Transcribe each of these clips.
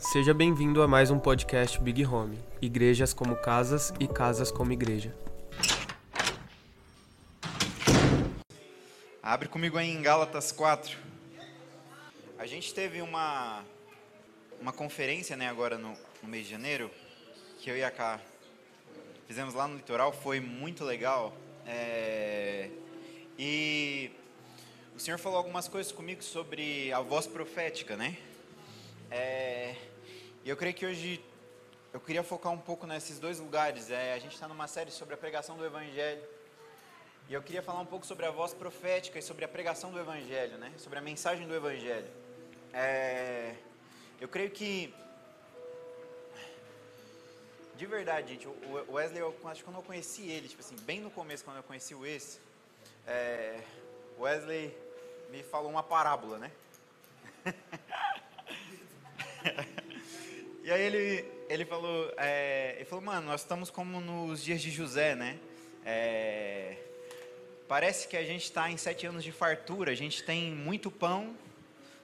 Seja bem-vindo a mais um podcast Big Home. Igrejas como casas e casas como igreja. Abre comigo aí em Gálatas 4. A gente teve uma, uma conferência né, agora no, no mês de janeiro, que eu e a Cá fizemos lá no litoral, foi muito legal. É, e o Senhor falou algumas coisas comigo sobre a voz profética, né? É, e eu creio que hoje eu queria focar um pouco nesses dois lugares. É, a gente está numa série sobre a pregação do Evangelho. E eu queria falar um pouco sobre a voz profética e sobre a pregação do Evangelho, né? Sobre a mensagem do Evangelho. É, eu creio que, de verdade, gente, o Wesley, eu acho que quando eu conheci ele, tipo assim, bem no começo, quando eu conheci o esse, é, Wesley me falou uma parábola, né? e aí ele, ele falou, é, ele falou, mano, nós estamos como nos dias de José, né? É, parece que a gente está em sete anos de fartura, a gente tem muito pão,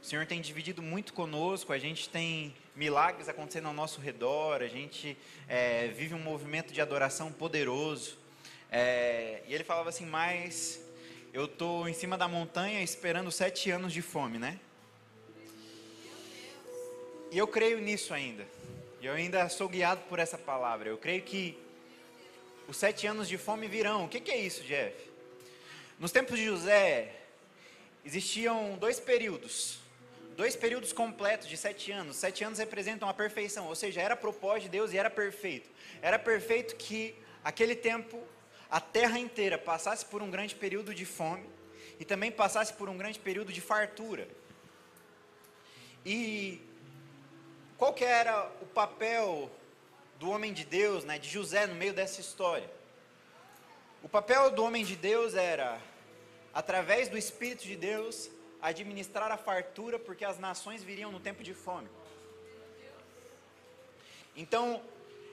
o Senhor tem dividido muito conosco, a gente tem milagres acontecendo ao nosso redor, a gente é, vive um movimento de adoração poderoso. É, e ele falava assim, mas eu estou em cima da montanha esperando sete anos de fome, né? E eu creio nisso ainda. Eu ainda sou guiado por essa palavra. Eu creio que os sete anos de fome virão. O que, é isso, Jeff? Nos tempos de José, existiam dois períodos. Dois períodos completos de sete anos. Sete anos representam a perfeição, ou seja, era propósito de Deus e era perfeito. Era perfeito que aquele tempo a terra inteira passasse por um grande período de fome e também passasse por um grande período de fartura. E qual que era o papel do homem de Deus, né, de José no meio dessa história? O papel do homem de Deus era, através do Espírito de Deus, administrar a fartura, porque as nações viriam no tempo de fome. Então,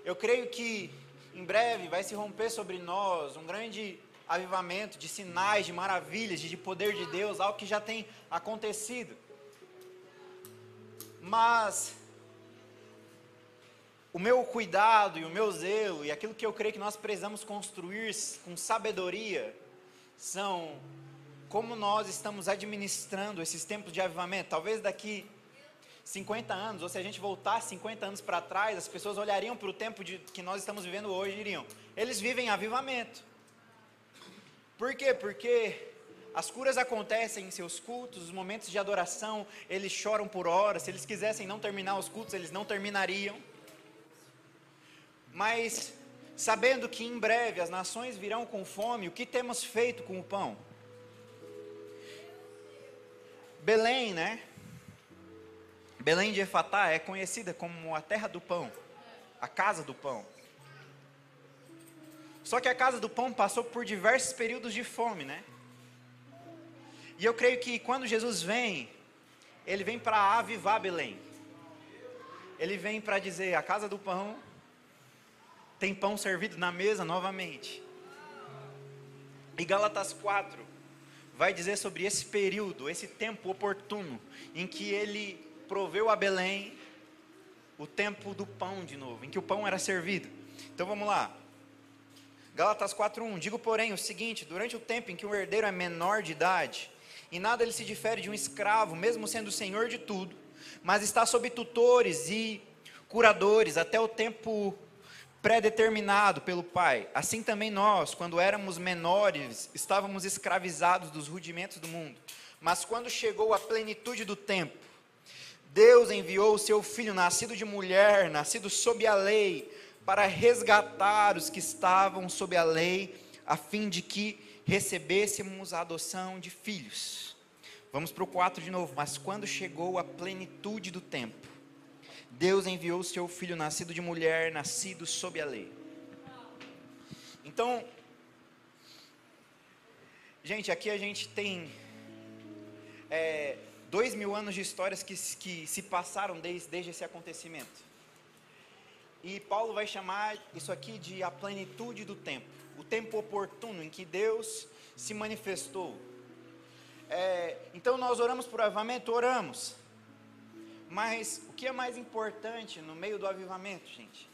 eu creio que em breve vai se romper sobre nós um grande avivamento de sinais, de maravilhas, de poder de Deus, algo que já tem acontecido. Mas o meu cuidado e o meu zelo e aquilo que eu creio que nós precisamos construir com sabedoria são como nós estamos administrando esses tempos de avivamento. Talvez daqui 50 anos, ou se a gente voltar 50 anos para trás, as pessoas olhariam para o tempo de, que nós estamos vivendo hoje e diriam: eles vivem avivamento. Por quê? Porque as curas acontecem em seus cultos, os momentos de adoração, eles choram por horas. Se eles quisessem não terminar os cultos, eles não terminariam mas sabendo que em breve as nações virão com fome, o que temos feito com o pão? Belém, né? Belém de Efatá é conhecida como a terra do pão, a casa do pão. Só que a casa do pão passou por diversos períodos de fome, né? E eu creio que quando Jesus vem, ele vem para avivar Belém. Ele vem para dizer: a casa do pão tem pão servido na mesa novamente. E Gálatas 4 vai dizer sobre esse período, esse tempo oportuno, em que ele proveu a Belém o tempo do pão de novo, em que o pão era servido. Então vamos lá. Gálatas 4:1 Digo, porém, o seguinte: durante o tempo em que o herdeiro é menor de idade, e nada ele se difere de um escravo, mesmo sendo senhor de tudo, mas está sob tutores e curadores até o tempo predeterminado pelo Pai. Assim também nós, quando éramos menores, estávamos escravizados dos rudimentos do mundo. Mas quando chegou a plenitude do tempo, Deus enviou o seu filho, nascido de mulher, nascido sob a lei, para resgatar os que estavam sob a lei, a fim de que recebêssemos a adoção de filhos. Vamos para o 4 de novo. Mas quando chegou a plenitude do tempo, Deus enviou o seu filho nascido de mulher, nascido sob a lei. Então, gente, aqui a gente tem é, dois mil anos de histórias que, que se passaram desde, desde esse acontecimento. E Paulo vai chamar isso aqui de a plenitude do tempo, o tempo oportuno em que Deus se manifestou. É, então nós oramos por avivamento, oramos. Mas o que é mais importante no meio do avivamento, gente?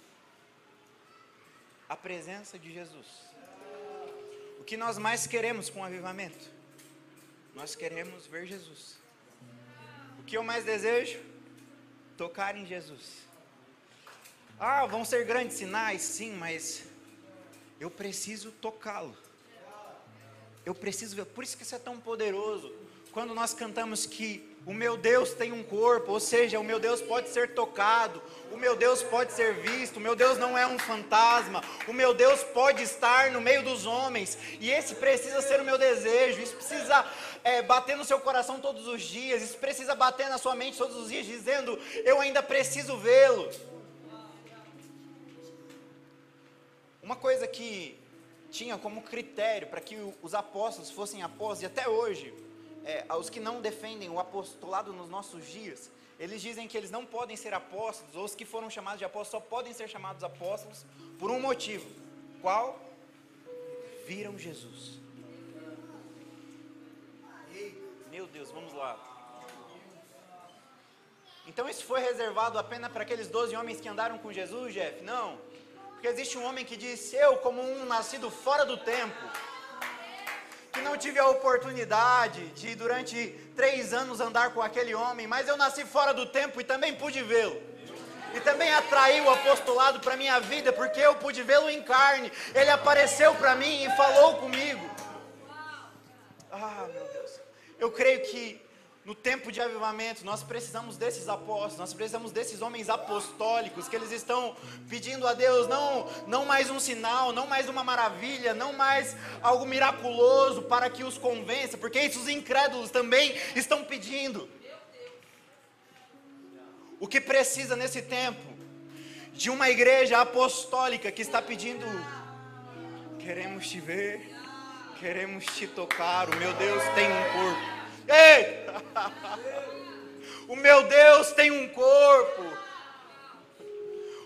A presença de Jesus. O que nós mais queremos com o avivamento? Nós queremos ver Jesus. O que eu mais desejo? Tocar em Jesus. Ah, vão ser grandes sinais, sim, mas eu preciso tocá-lo. Eu preciso ver. Por isso que isso é tão poderoso. Quando nós cantamos que o meu Deus tem um corpo, ou seja, o meu Deus pode ser tocado, o meu Deus pode ser visto, o meu Deus não é um fantasma, o meu Deus pode estar no meio dos homens, e esse precisa ser o meu desejo, isso precisa é, bater no seu coração todos os dias, isso precisa bater na sua mente todos os dias, dizendo: Eu ainda preciso vê-lo. Uma coisa que tinha como critério para que os apóstolos fossem apóstolos, e até hoje, é, os que não defendem o apostolado nos nossos dias, eles dizem que eles não podem ser apóstolos, ou os que foram chamados de apóstolos só podem ser chamados apóstolos por um motivo. Qual? Viram Jesus. Meu Deus, vamos lá. Então isso foi reservado apenas para aqueles doze homens que andaram com Jesus, Jeff? Não. Porque existe um homem que disse: Eu, como um nascido fora do tempo, que não tive a oportunidade de durante três anos andar com aquele homem, mas eu nasci fora do tempo e também pude vê-lo. E também atraiu o apostolado para minha vida, porque eu pude vê-lo em carne. Ele apareceu para mim e falou comigo. Ah, meu Deus. Eu creio que no tempo de avivamento, nós precisamos desses apóstolos, nós precisamos desses homens apostólicos que eles estão pedindo a Deus não, não mais um sinal, não mais uma maravilha, não mais algo miraculoso para que os convença, porque isso os incrédulos também estão pedindo. O que precisa nesse tempo de uma igreja apostólica que está pedindo: queremos te ver, queremos te tocar, o meu Deus tem um corpo. Ei! O meu Deus tem um corpo.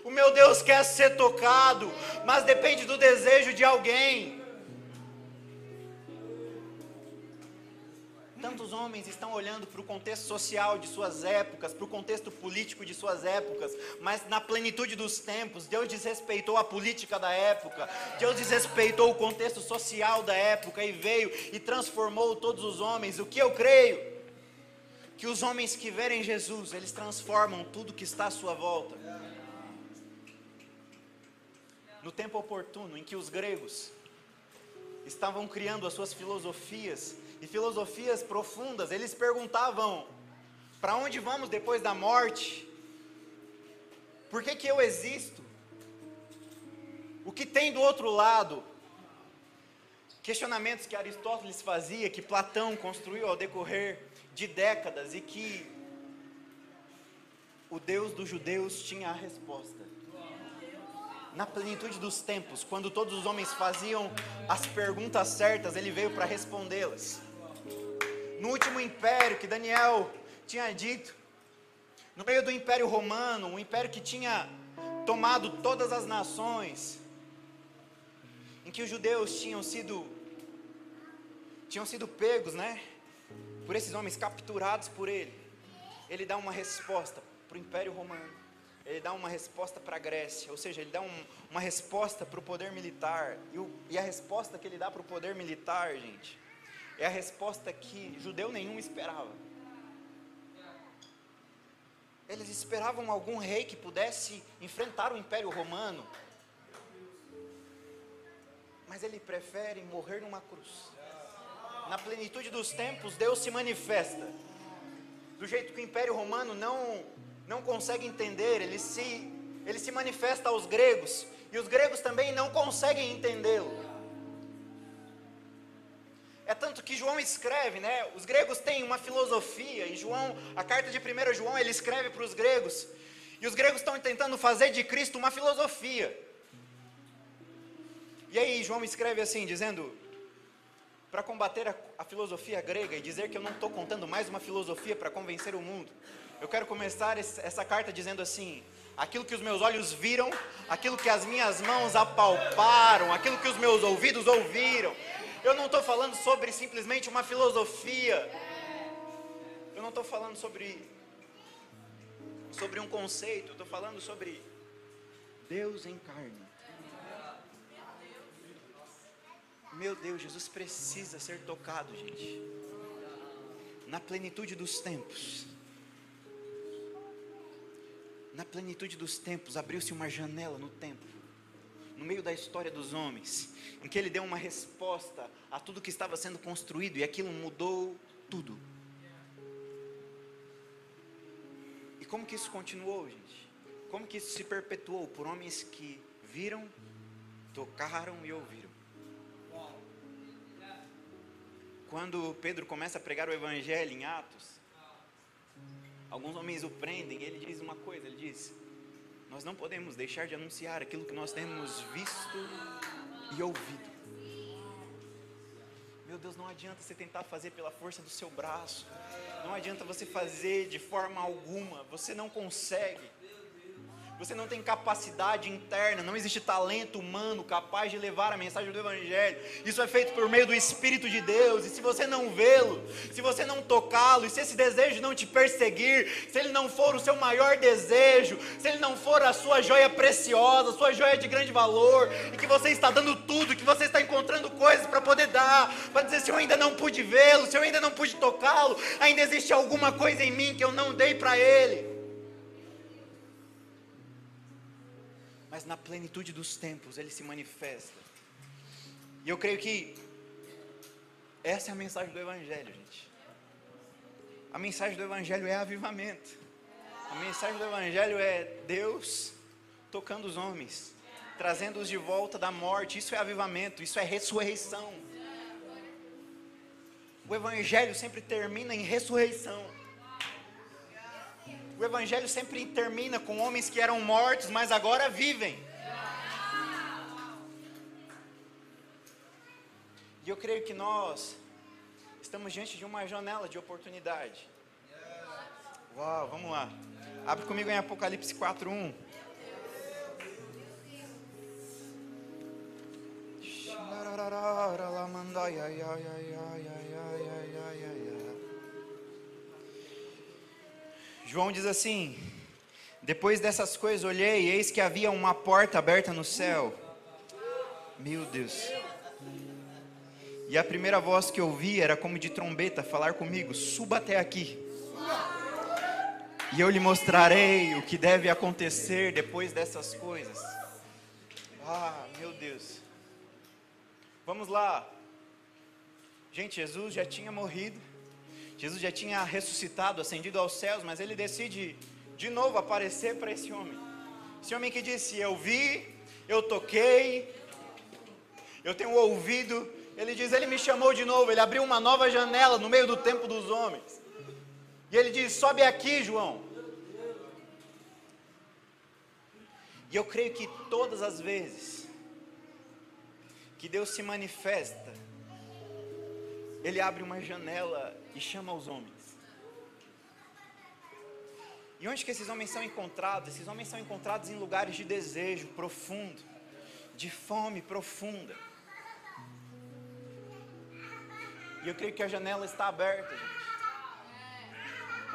O meu Deus quer ser tocado, mas depende do desejo de alguém. Tantos homens estão olhando para o contexto social de suas épocas, para o contexto político de suas épocas, mas na plenitude dos tempos, Deus desrespeitou a política da época, Deus desrespeitou o contexto social da época e veio e transformou todos os homens. O que eu creio? Que os homens que verem Jesus, eles transformam tudo que está à sua volta. No tempo oportuno em que os gregos estavam criando as suas filosofias, e filosofias profundas, eles perguntavam: para onde vamos depois da morte? Por que, que eu existo? O que tem do outro lado? Questionamentos que Aristóteles fazia, que Platão construiu ao decorrer de décadas e que o Deus dos judeus tinha a resposta na plenitude dos tempos, quando todos os homens faziam as perguntas certas, ele veio para respondê-las. No último império que Daniel tinha dito, no meio do império romano, um império que tinha tomado todas as nações, em que os judeus tinham sido tinham sido pegos, né? Por esses homens capturados por ele. Ele dá uma resposta para o Império Romano ele dá uma resposta para a Grécia, ou seja, ele dá um, uma resposta para o poder militar. E, o, e, a resposta que ele dá para o poder militar, gente, é a resposta que judeu nenhum esperava. Eles esperavam algum rei que pudesse enfrentar o Império Romano, mas ele prefere morrer numa cruz. Na plenitude dos tempos, Deus se manifesta. Do jeito que o Império Romano não não consegue entender, ele se, ele se manifesta aos gregos, e os gregos também não conseguem entendê-lo. É tanto que João escreve, né? Os gregos têm uma filosofia, e João, a carta de 1 João, ele escreve para os gregos, e os gregos estão tentando fazer de Cristo uma filosofia. E aí João escreve assim, dizendo: para combater a, a, filosofia grega e dizer que eu não estou contando mais uma filosofia para convencer o mundo, eu quero começar essa carta dizendo assim: aquilo que os meus olhos viram, aquilo que as minhas mãos apalparam, aquilo que os meus ouvidos ouviram. Eu não estou falando sobre simplesmente uma filosofia. Eu não estou falando sobre sobre um conceito, eu estou falando sobre Deus em carne. Meu Deus, Jesus precisa ser tocado, gente. Na plenitude dos tempos. Na plenitude dos tempos, abriu-se uma janela no tempo, no meio da história dos homens, em que ele deu uma resposta a tudo que estava sendo construído e aquilo mudou tudo. E como que isso continuou, gente? Como que isso se perpetuou por homens que viram, tocaram e ouviram? Quando Pedro começa a pregar o evangelho em Atos, alguns homens o prendem, e ele diz uma coisa, ele diz: Nós não podemos deixar de anunciar aquilo que nós temos visto e ouvido. Meu Deus, não adianta você tentar fazer pela força do seu braço. Não adianta você fazer de forma alguma. Você não consegue você não tem capacidade interna, não existe talento humano capaz de levar a mensagem do Evangelho. Isso é feito por meio do Espírito de Deus. E se você não vê-lo, se você não tocá-lo, e se esse desejo não te perseguir, se ele não for o seu maior desejo, se ele não for a sua joia preciosa, a sua joia de grande valor, e que você está dando tudo, que você está encontrando coisas para poder dar, para dizer: se eu ainda não pude vê-lo, se eu ainda não pude tocá-lo, ainda existe alguma coisa em mim que eu não dei para ele. Mas na plenitude dos tempos ele se manifesta. E eu creio que essa é a mensagem do Evangelho, gente. A mensagem do Evangelho é avivamento. A mensagem do Evangelho é Deus tocando os homens, trazendo-os de volta da morte. Isso é avivamento, isso é ressurreição. O Evangelho sempre termina em ressurreição. O Evangelho sempre termina com homens que eram mortos, mas agora vivem. E eu creio que nós estamos diante de uma janela de oportunidade. Uau, vamos lá. Abre comigo em Apocalipse 4:1. João diz assim: Depois dessas coisas olhei, e eis que havia uma porta aberta no céu. Meu Deus. E a primeira voz que eu ouvi era como de trombeta falar comigo: Suba até aqui. E eu lhe mostrarei o que deve acontecer depois dessas coisas. Ah, meu Deus. Vamos lá. Gente, Jesus já tinha morrido Jesus já tinha ressuscitado, ascendido aos céus, mas ele decide de novo aparecer para esse homem. Esse homem que disse: Eu vi, eu toquei, eu tenho ouvido. Ele diz: Ele me chamou de novo, ele abriu uma nova janela no meio do tempo dos homens. E ele diz: Sobe aqui, João. E eu creio que todas as vezes que Deus se manifesta, Ele abre uma janela e chama os homens. E onde que esses homens são encontrados? Esses homens são encontrados em lugares de desejo profundo, de fome profunda. E eu creio que a janela está aberta, gente.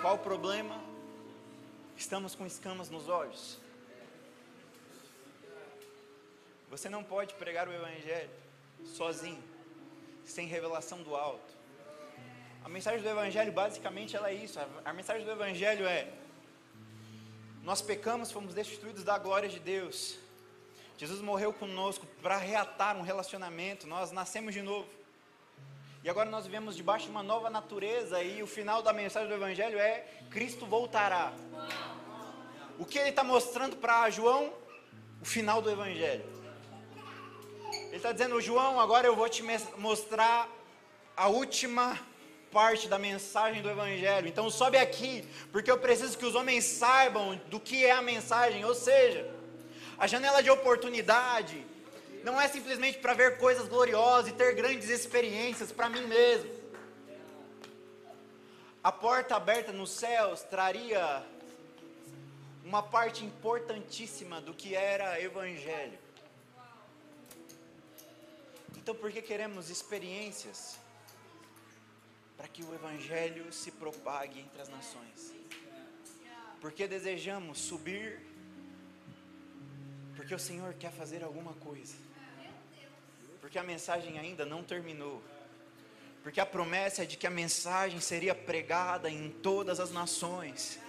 Qual o problema? Estamos com escamas nos olhos. Você não pode pregar o Evangelho sozinho, sem revelação do alto. A mensagem do Evangelho, basicamente, ela é isso. A, mensagem do Evangelho é: nós pecamos, fomos destituídos da glória de Deus. Jesus morreu conosco para reatar um relacionamento. Nós nascemos de novo. E agora nós vivemos debaixo de uma nova natureza. E o final da mensagem do Evangelho é: Cristo voltará. O que ele está mostrando para João? O final do Evangelho. Ele está dizendo: João, agora eu vou te mostrar a última parte da mensagem do Evangelho. Então sobe aqui, porque eu preciso que os homens saibam do que é a mensagem. Ou seja, a janela de oportunidade não é simplesmente para ver coisas gloriosas e ter grandes experiências para mim mesmo. A porta aberta nos céus traria uma parte importantíssima do que era Evangelho. Então, por que queremos experiências? para que o Evangelho se propague entre as nações. porque desejamos subir, porque o Senhor quer fazer alguma coisa, porque a mensagem ainda não terminou, porque a promessa é de que a mensagem seria pregada em todas as nações.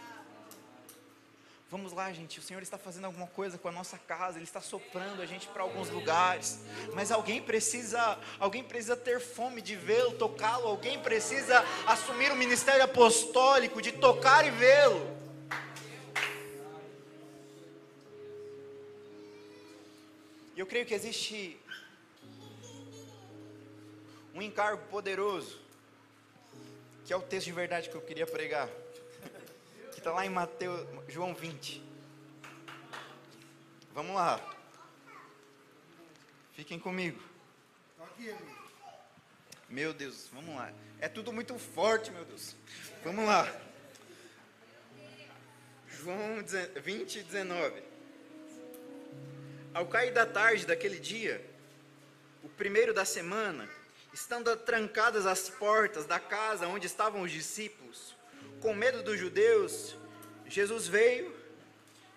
Vamos lá, gente. O Senhor está fazendo alguma coisa com a nossa casa. Ele está soprando a gente para alguns lugares. Mas alguém precisa, alguém precisa ter fome de vê-lo, tocá-lo. Alguém precisa assumir o ministério apostólico de tocar e vê-lo. Eu creio que existe um encargo poderoso, que é o texto de verdade que eu queria pregar que está lá em Mateus, João 20. Vamos lá. Fiquem comigo. Meu Deus, vamos lá. É tudo muito forte, meu Deus. Vamos lá. João 20, 19. Ao cair da tarde daquele dia, o primeiro da semana, estando trancadas as portas da casa onde estavam os discípulos, com medo dos judeus, Jesus veio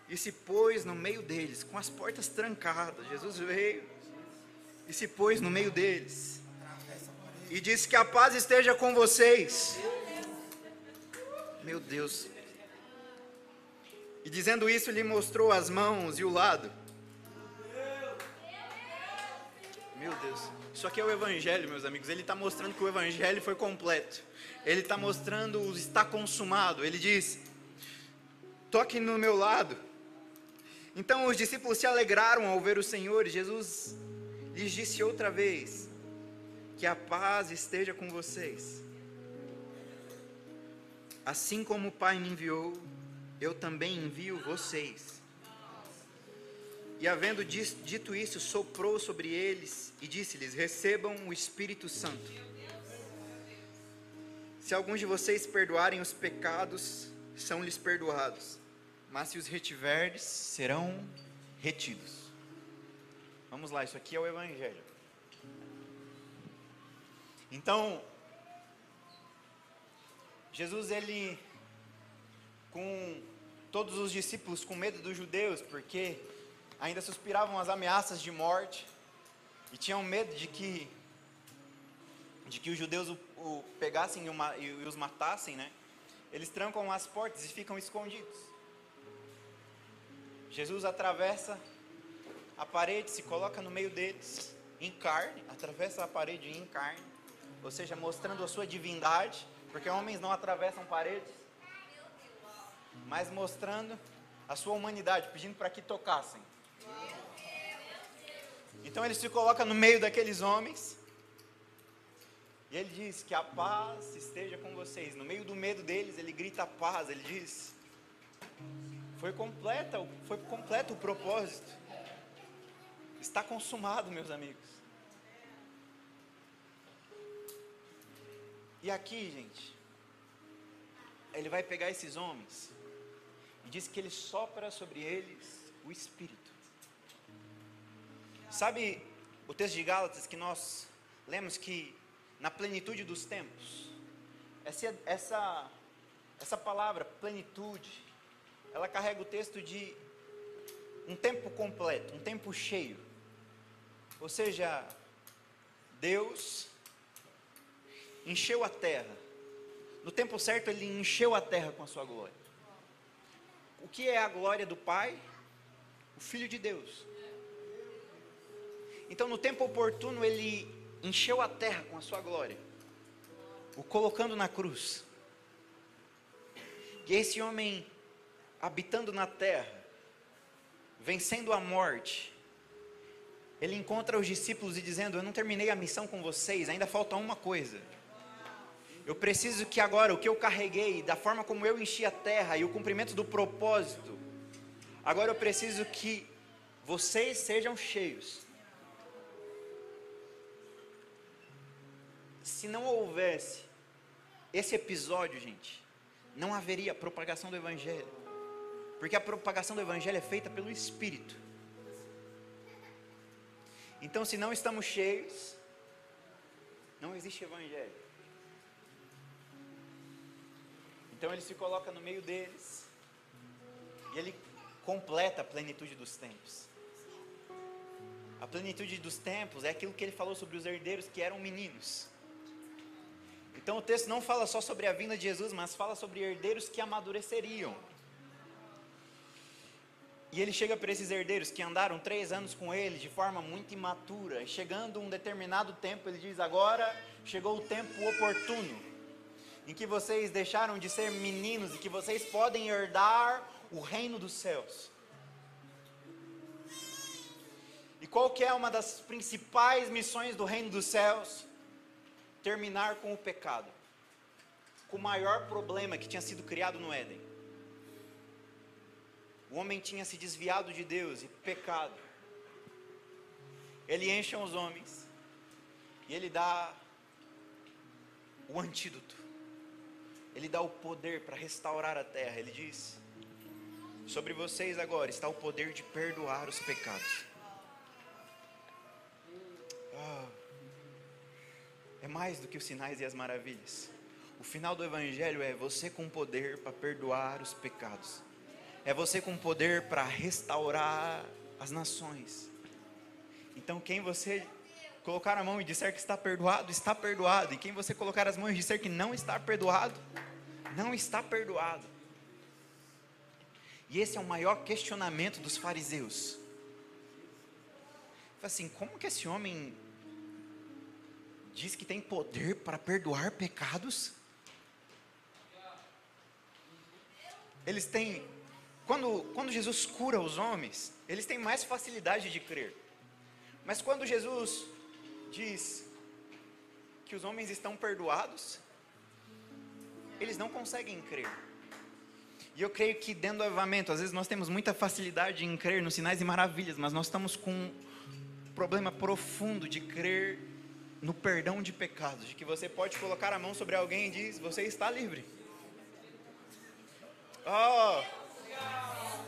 e se pôs no meio deles, com as portas trancadas. Jesus veio e se pôs no meio deles. E disse que a paz esteja com vocês. Meu Deus. E dizendo isso, lhe mostrou as mãos e o lado. Meu Deus. Isso aqui é o Evangelho, meus amigos. Ele está mostrando que o Evangelho foi completo. Ele está mostrando o está consumado. Ele diz: toque no meu lado. Então os discípulos se alegraram ao ver o Senhor. E Jesus lhes disse outra vez: Que a paz esteja com vocês. Assim como o Pai me enviou, eu também envio vocês. E havendo dito isso, soprou sobre eles e disse-lhes: Recebam o Espírito Santo. Se alguns de vocês perdoarem os pecados, são-lhes perdoados. Mas se os retiverdes, serão retidos. Vamos lá, isso aqui é o Evangelho. Então, Jesus, ele, com todos os discípulos com medo dos judeus, porque ainda suspiravam as ameaças de morte, e tinham medo de que, de que os judeus o o pegassem e, e os matassem, né? Eles trancam as portas e ficam escondidos. Jesus atravessa a parede, se coloca no meio deles, em carne, atravessa a parede em carne, ou seja, mostrando a sua divindade, porque homens não atravessam paredes, mas mostrando a sua humanidade, pedindo para que tocassem. Então ele se coloca no meio daqueles homens, e ele diz que a paz esteja com vocês. No meio do medo deles, ele grita paz. Ele diz: Foi completa, foi completo o propósito. Está consumado, meus amigos. E aqui, gente, ele vai pegar esses homens e diz que ele sopra sobre eles o Espírito. Sabe o texto de Gálatas que nós lemos que na plenitude dos tempos. Essa, essa, essa palavra, plenitude, ela carrega o texto de um tempo completo, um tempo cheio. Ou seja, Deus encheu a terra. No tempo certo, Ele encheu a terra com a sua glória. O que é a glória do Pai? O Filho de Deus. Então, no tempo oportuno, Ele encheu a terra com a sua glória, o colocando na cruz. E esse homem, habitando na terra, vencendo a morte, ele encontra os discípulos e dizendo: Eu não terminei a missão com vocês, ainda falta uma coisa. Eu preciso que agora o que eu carreguei, da forma como eu enchi a terra e o cumprimento do propósito, agora eu preciso que vocês sejam cheios se não houvesse esse episódio, gente, não haveria propagação do Evangelho. Porque a propagação do Evangelho é feita pelo Espírito. Então, se não estamos cheios, não existe Evangelho. Então ele se coloca no meio deles E ele completa a plenitude dos tempos. A plenitude dos tempos é aquilo que ele falou sobre os herdeiros que eram meninos. Então o texto não fala só sobre a vinda de Jesus, mas fala sobre herdeiros que amadureceriam. E ele chega para esses herdeiros que andaram três anos com ele de forma muito imatura. E chegando um determinado tempo, ele diz: Agora chegou o tempo oportuno, em que vocês deixaram de ser meninos e que vocês podem herdar o reino dos céus. E qual que é uma das principais missões do reino dos céus? Terminar com o pecado. Com o maior problema que tinha sido criado no Éden. O homem tinha se desviado de Deus e pecado. Ele enche os homens e ele dá o antídoto. Ele dá o poder para restaurar a terra. Ele diz: Sobre vocês agora está o poder de perdoar os pecados. É mais do que os sinais e as maravilhas. O final do Evangelho é você com poder para perdoar os pecados, é você com poder para restaurar as nações. Então, quem você colocar a mão e disser que está perdoado, está perdoado, e quem você colocar as mãos e disser que não está perdoado, não está perdoado. E esse é o maior questionamento dos fariseus. Assim, como que esse homem diz que tem poder para perdoar pecados. Eles têm, quando, quando Jesus cura os homens, eles têm mais facilidade de crer. Mas quando Jesus diz que os homens estão perdoados, eles não conseguem crer. E eu creio que dentro do avivamento, às vezes nós temos muita facilidade em crer nos sinais e maravilhas, mas nós estamos com um problema profundo de crer no perdão de pecados, de que você pode colocar a mão sobre alguém e diz: Você está livre. Oh,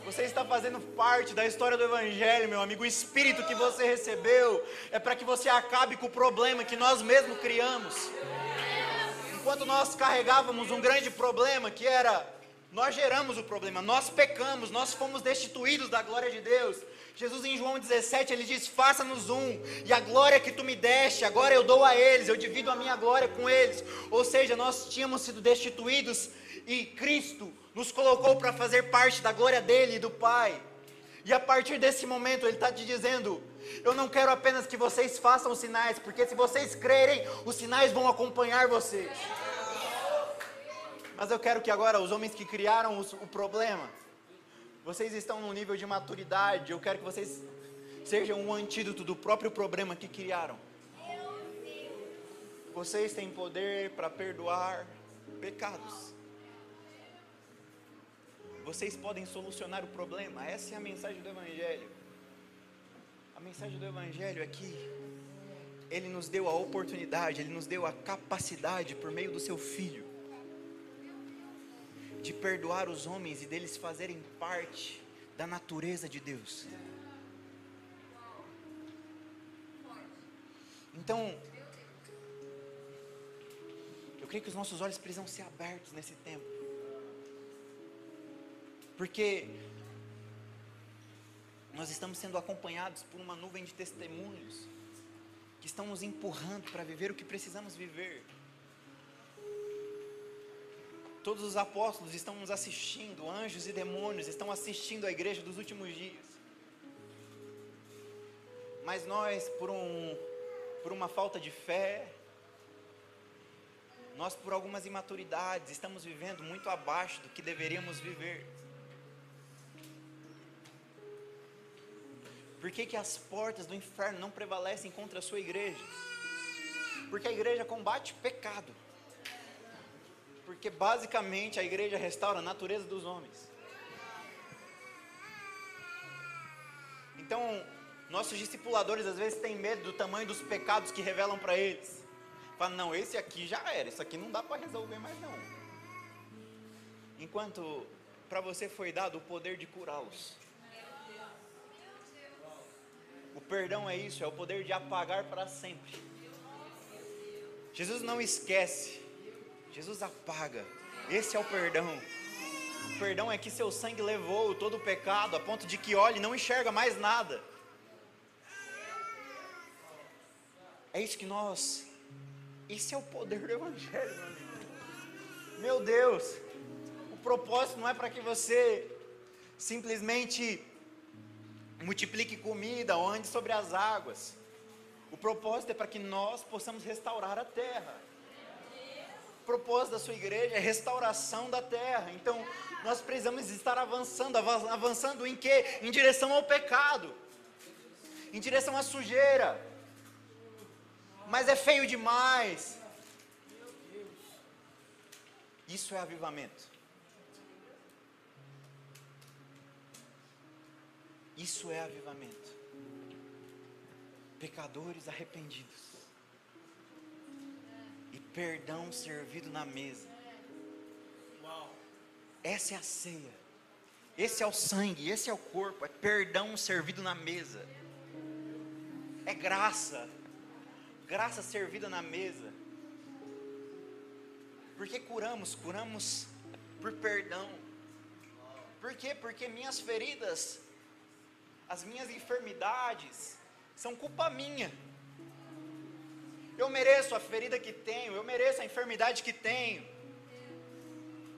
você está fazendo parte da história do Evangelho, meu amigo. O Espírito que você recebeu é para que você acabe com o problema que nós mesmos criamos. Enquanto nós carregávamos um grande problema que era nós geramos o problema, nós pecamos, nós fomos destituídos da glória de Deus. Jesus em João 17, ele diz: Faça-nos um, e a glória que tu me deste, agora eu dou a eles, eu divido a minha glória com eles. Ou seja, nós tínhamos sido destituídos e Cristo nos colocou para fazer parte da glória dele e do Pai. E a partir desse momento, ele está te dizendo: Eu não quero apenas que vocês façam sinais, porque se vocês crerem, os sinais vão acompanhar vocês. Mas eu quero que agora os homens que criaram o problema, vocês estão num nível de maturidade. Eu quero que vocês sejam um antídoto do próprio problema que criaram. Vocês têm poder para perdoar pecados. Vocês podem solucionar o problema. Essa é a mensagem do Evangelho. A mensagem do Evangelho é que Ele nos deu a oportunidade, Ele nos deu a capacidade por meio do Seu Filho de perdoar os homens e deles fazerem parte da natureza de Deus. Então, eu creio que os nossos olhos precisam ser abertos nesse tempo. Porque nós estamos sendo acompanhados por uma nuvem de testemunhos que estão nos empurrando para viver o que precisamos viver. Todos os apóstolos estão nos assistindo, anjos e demônios estão assistindo a igreja dos últimos dias. Mas nós, por, um, por uma falta de fé, nós, por algumas imaturidades, estamos vivendo muito abaixo do que deveríamos viver. Por que, que as portas do inferno não prevalecem contra a sua igreja? Porque a igreja combate pecado. Porque basicamente a igreja restaura a natureza dos homens. Então, nossos discipuladores às vezes têm medo do tamanho dos pecados que revelam para eles. Falam, não, esse aqui já era, isso aqui não dá para resolver mais não. Enquanto para você foi dado o poder de curá-los. O perdão é isso, é o poder de apagar para sempre. Jesus não esquece Jesus apaga. Esse é o perdão. perdão é que seu sangue levou todo o pecado a ponto de que olhe e não enxerga mais nada. É isso que nós. Esse é o poder do Evangelho. Meu Deus, o propósito não é para que você simplesmente multiplique comida ou ande sobre as águas. O propósito é para que nós possamos restaurar a terra. Propósito da sua igreja é restauração da terra. Então, nós precisamos estar avançando, avançando em quê? Em direção ao pecado. Em direção à sujeira. Mas é feio demais. Isso é avivamento. Isso é avivamento. Pecadores arrependidos. E perdão servido na mesa. Essa é a ceia. Esse é o sangue, esse é o corpo, é perdão servido na mesa. É graça. Graça servida na mesa. Por que curamos? Curamos por perdão. Por quê? Porque minhas feridas as minhas enfermidades são culpa minha. Eu mereço a ferida que tenho, eu mereço a enfermidade que tenho.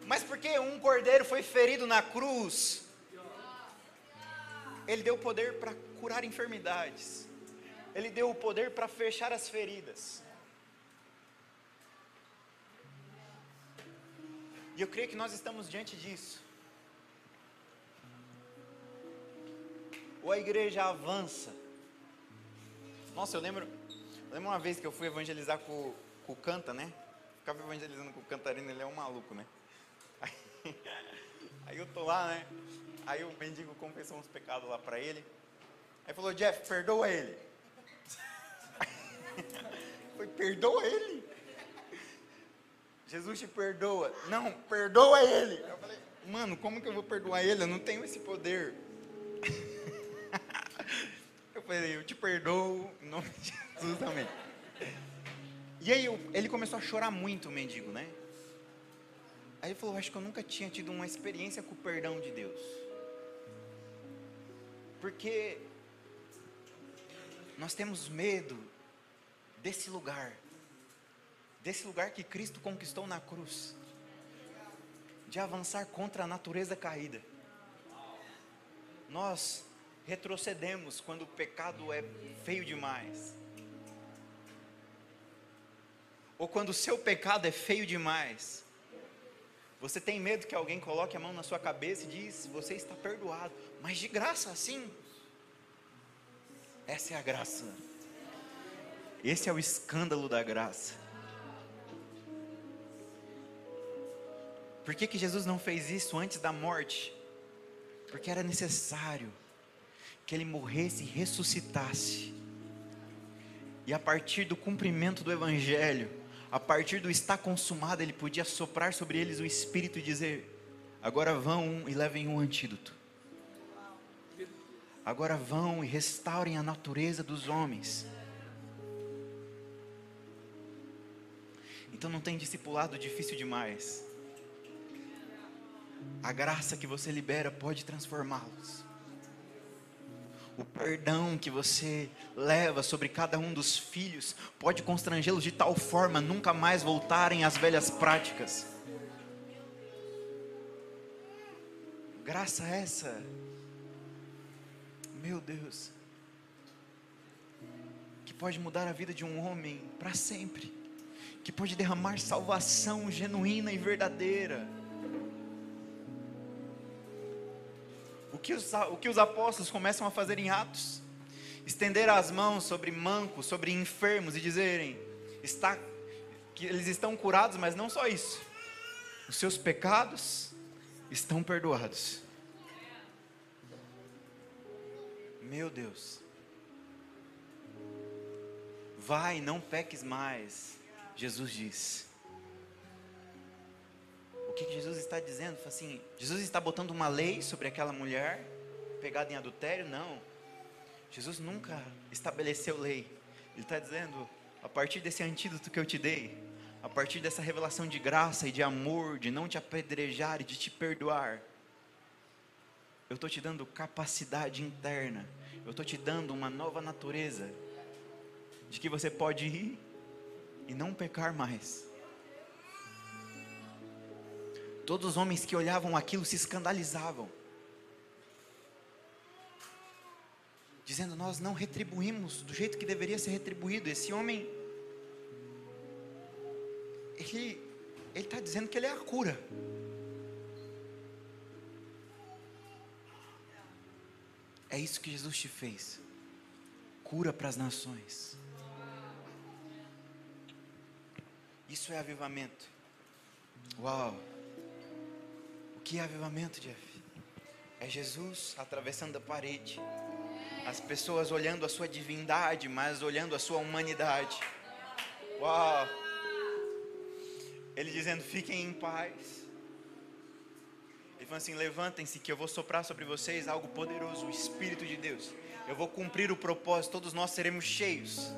Mas porque um cordeiro foi ferido na cruz, ele deu poder para curar enfermidades. Ele deu o poder para fechar as feridas. E eu creio que nós estamos diante disso. ou a igreja avança. Nossa, eu lembro, eu lembro uma vez que eu fui evangelizar com, com o Canta, né? Ficava evangelizando com o Cantarino, ele é um maluco, né? Aí, aí eu tô lá, né? Aí o mendigo confessou uns pecados lá para ele. Aí falou, Jeff, perdoa ele. Foi, perdoa ele? Jesus te perdoa. Não, perdoa ele. Eu falei, mano, como que eu vou perdoar ele? Eu não tenho esse poder falei, eu te perdoo, em nome de Jesus, amém. E aí ele começou a chorar muito, o mendigo, né? Aí ele falou, acho que eu nunca tinha tido uma experiência com o perdão de Deus. Porque nós temos medo desse lugar, desse lugar que Cristo conquistou na cruz, de avançar contra a natureza caída. Nós retrocedemos quando o pecado é feio demais. Ou quando o seu pecado é feio demais. Você tem medo que alguém coloque a mão na sua cabeça e diz: "Você está perdoado", mas de graça assim. Essa é a graça. Esse é o escândalo da graça. Por que, que Jesus não fez isso antes da morte? Porque era necessário que ele morresse e ressuscitasse. E a partir do cumprimento do Evangelho, a partir do está consumado, ele podia soprar sobre eles o Espírito e dizer: agora vão e levem um antídoto. Agora vão e restaurem a natureza dos homens. Então não tem discipulado difícil demais. A graça que você libera pode transformá-los o perdão que você leva sobre cada um dos filhos pode constrangê-los de tal forma nunca mais voltarem às velhas práticas. Graça essa, meu Deus, que pode mudar a vida de um homem para sempre, que pode derramar salvação genuína e verdadeira o que os, o que os apóstolos começam a fazer em Atos? Estender as mãos sobre mancos, sobre enfermos e dizerem: está, que eles estão curados, mas não só isso, os seus pecados estão perdoados. Meu Deus. Vai, não peques mais, Jesus diz que Jesus está dizendo? Assim, Jesus está botando uma lei sobre aquela mulher pegada em adultério? Não. Jesus nunca estabeleceu lei. Ele está dizendo, a partir desse antídoto que eu te dei, a partir dessa revelação de graça e de amor, de não te apedrejar e de te perdoar, Eu estou te dando capacidade interna. Eu estou te dando uma nova natureza. De que você pode ir e não pecar mais. Todos os homens que olhavam aquilo se escandalizavam. Dizendo, nós não retribuímos do jeito que deveria ser retribuído. Esse homem, ele está dizendo que ele é a cura. É isso que Jesus te fez. Cura para as nações. Isso é avivamento. Uau! Que é avivamento, Jeff? É Jesus atravessando a parede. As pessoas olhando a sua divindade, mas olhando a sua humanidade. Uau! Ele dizendo: fiquem em paz. Ele falou assim: levantem-se, que eu vou soprar sobre vocês algo poderoso, o Espírito de Deus. Eu vou cumprir o propósito, todos nós seremos cheios.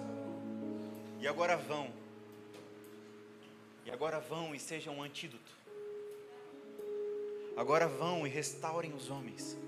E agora vão. E agora vão e sejam um antídoto. Agora vão e restaurem os homens.